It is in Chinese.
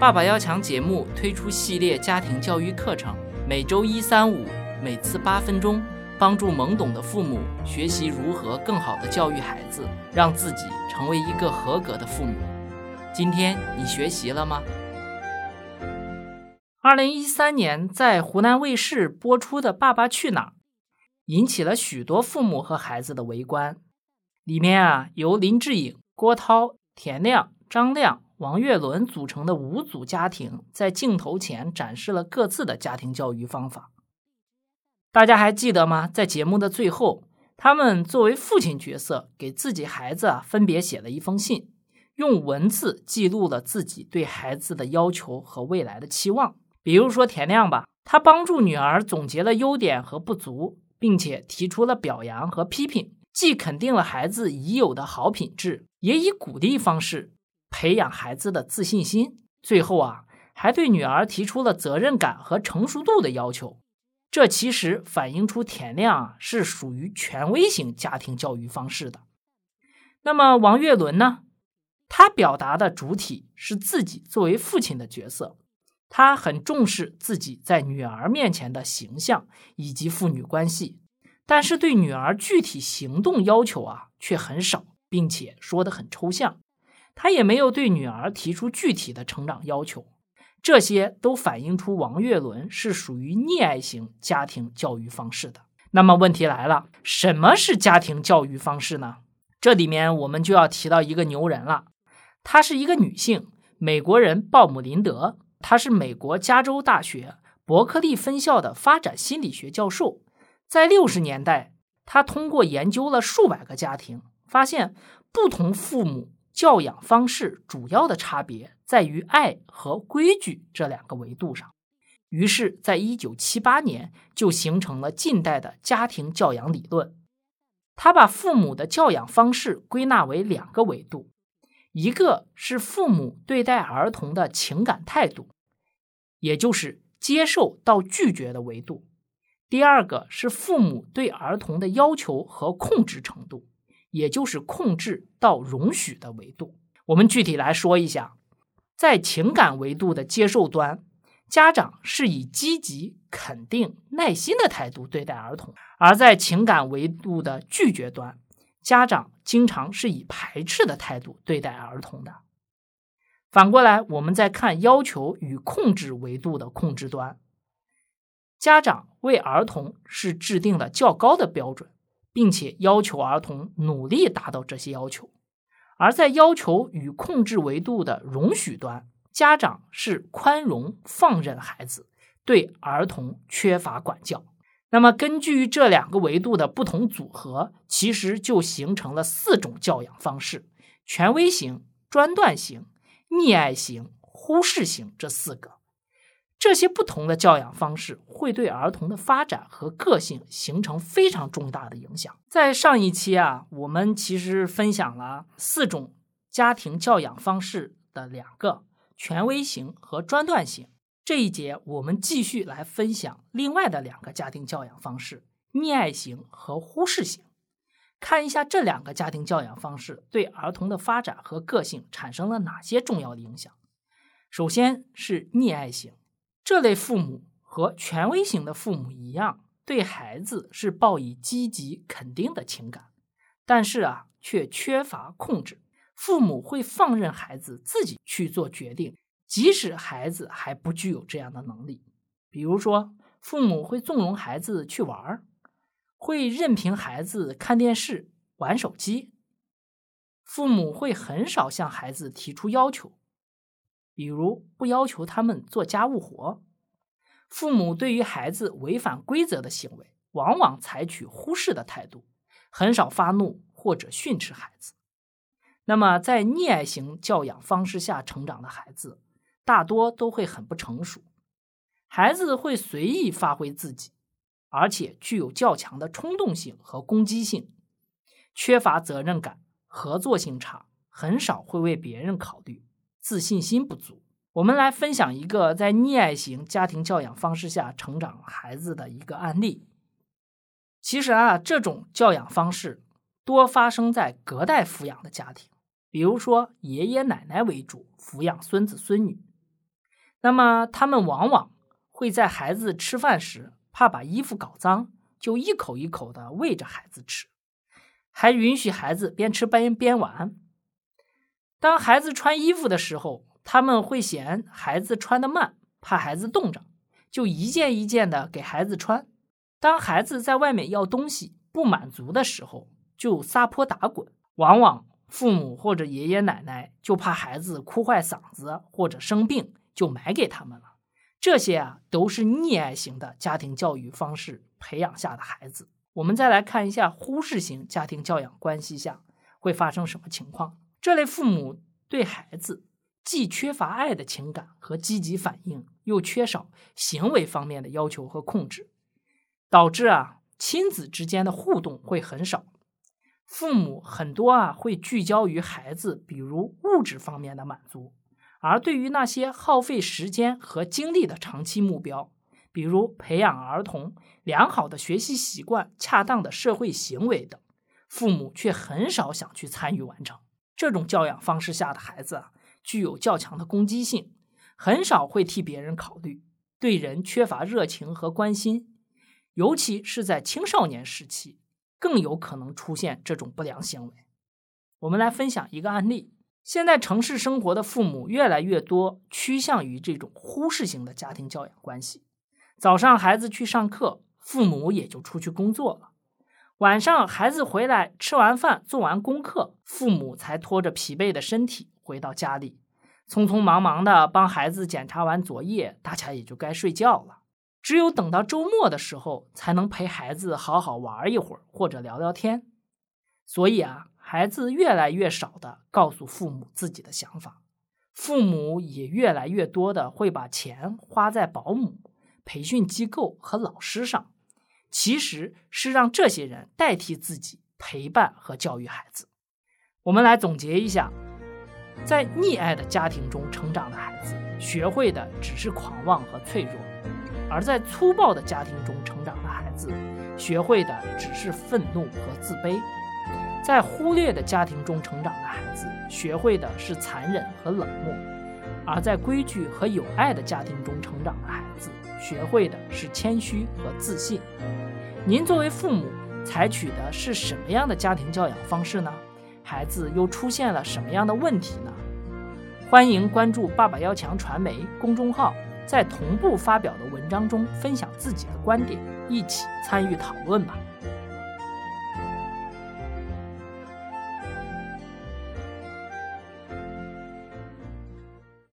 爸爸要强节目推出系列家庭教育课程，每周一、三、五，每次八分钟，帮助懵懂的父母学习如何更好的教育孩子，让自己成为一个合格的父母。今天你学习了吗？二零一三年在湖南卫视播出的《爸爸去哪儿》，引起了许多父母和孩子的围观。里面啊，由林志颖、郭涛、田亮、张亮、王岳伦组成的五组家庭，在镜头前展示了各自的家庭教育方法。大家还记得吗？在节目的最后，他们作为父亲角色，给自己孩子啊分别写了一封信，用文字记录了自己对孩子的要求和未来的期望。比如说田亮吧，他帮助女儿总结了优点和不足，并且提出了表扬和批评，既肯定了孩子已有的好品质，也以鼓励方式培养孩子的自信心。最后啊，还对女儿提出了责任感和成熟度的要求。这其实反映出田亮啊是属于权威型家庭教育方式的。那么王岳伦呢？他表达的主体是自己作为父亲的角色。他很重视自己在女儿面前的形象以及父女关系，但是对女儿具体行动要求啊却很少，并且说的很抽象。他也没有对女儿提出具体的成长要求，这些都反映出王岳伦是属于溺爱型家庭教育方式的。那么问题来了，什么是家庭教育方式呢？这里面我们就要提到一个牛人了，她是一个女性，美国人鲍姆林德。他是美国加州大学伯克利分校的发展心理学教授。在六十年代，他通过研究了数百个家庭，发现不同父母教养方式主要的差别在于爱和规矩这两个维度上。于是，在一九七八年就形成了近代的家庭教养理论。他把父母的教养方式归纳为两个维度。一个是父母对待儿童的情感态度，也就是接受到拒绝的维度；第二个是父母对儿童的要求和控制程度，也就是控制到容许的维度。我们具体来说一下，在情感维度的接受端，家长是以积极、肯定、耐心的态度对待儿童；而在情感维度的拒绝端。家长经常是以排斥的态度对待儿童的。反过来，我们再看要求与控制维度的控制端，家长为儿童是制定了较高的标准，并且要求儿童努力达到这些要求；而在要求与控制维度的容许端，家长是宽容放任孩子，对儿童缺乏管教。那么，根据这两个维度的不同组合，其实就形成了四种教养方式：权威型、专断型、溺爱型、忽视型这四个。这些不同的教养方式会对儿童的发展和个性形成非常重大的影响。在上一期啊，我们其实分享了四种家庭教养方式的两个：权威型和专断型。这一节我们继续来分享另外的两个家庭教养方式：溺爱型和忽视型。看一下这两个家庭教养方式对儿童的发展和个性产生了哪些重要的影响。首先是溺爱型，这类父母和权威型的父母一样，对孩子是抱以积极肯定的情感，但是啊，却缺乏控制。父母会放任孩子自己去做决定。即使孩子还不具有这样的能力，比如说，父母会纵容孩子去玩儿，会任凭孩子看电视、玩手机。父母会很少向孩子提出要求，比如不要求他们做家务活。父母对于孩子违反规则的行为，往往采取忽视的态度，很少发怒或者训斥孩子。那么，在溺爱型教养方式下成长的孩子。大多都会很不成熟，孩子会随意发挥自己，而且具有较强的冲动性和攻击性，缺乏责任感，合作性差，很少会为别人考虑，自信心不足。我们来分享一个在溺爱型家庭教养方式下成长孩子的一个案例。其实啊，这种教养方式多发生在隔代抚养的家庭，比如说爷爷奶奶为主抚养孙子孙女。那么他们往往会在孩子吃饭时，怕把衣服搞脏，就一口一口的喂着孩子吃，还允许孩子边吃边边玩。当孩子穿衣服的时候，他们会嫌孩子穿的慢，怕孩子冻着，就一件一件的给孩子穿。当孩子在外面要东西不满足的时候，就撒泼打滚。往往父母或者爷爷奶奶就怕孩子哭坏嗓子或者生病，就买给他们了。这些啊，都是溺爱型的家庭教育方式培养下的孩子。我们再来看一下忽视型家庭教养关系下会发生什么情况。这类父母对孩子既缺乏爱的情感和积极反应，又缺少行为方面的要求和控制，导致啊亲子之间的互动会很少。父母很多啊会聚焦于孩子，比如物质方面的满足，而对于那些耗费时间和精力的长期目标，比如培养儿童良好的学习习惯、恰当的社会行为等，父母却很少想去参与完成。这种教养方式下的孩子啊，具有较强的攻击性，很少会替别人考虑，对人缺乏热情和关心，尤其是在青少年时期，更有可能出现这种不良行为。我们来分享一个案例：现在城市生活的父母越来越多趋向于这种忽视型的家庭教养关系。早上孩子去上课，父母也就出去工作了。晚上孩子回来，吃完饭做完功课，父母才拖着疲惫的身体回到家里，匆匆忙忙的帮孩子检查完作业，大家也就该睡觉了。只有等到周末的时候，才能陪孩子好好玩一会儿或者聊聊天。所以啊，孩子越来越少的告诉父母自己的想法，父母也越来越多的会把钱花在保姆、培训机构和老师上。其实是让这些人代替自己陪伴和教育孩子。我们来总结一下，在溺爱的家庭中成长的孩子，学会的只是狂妄和脆弱；而在粗暴的家庭中成长的孩子，学会的只是愤怒和自卑；在忽略的家庭中成长的孩子，学会的是残忍和冷漠；而在规矩和有爱的家庭中成长的，学会的是谦虚和自信。您作为父母，采取的是什么样的家庭教养方式呢？孩子又出现了什么样的问题呢？欢迎关注“爸爸要强”传媒公众号，在同步发表的文章中分享自己的观点，一起参与讨论吧。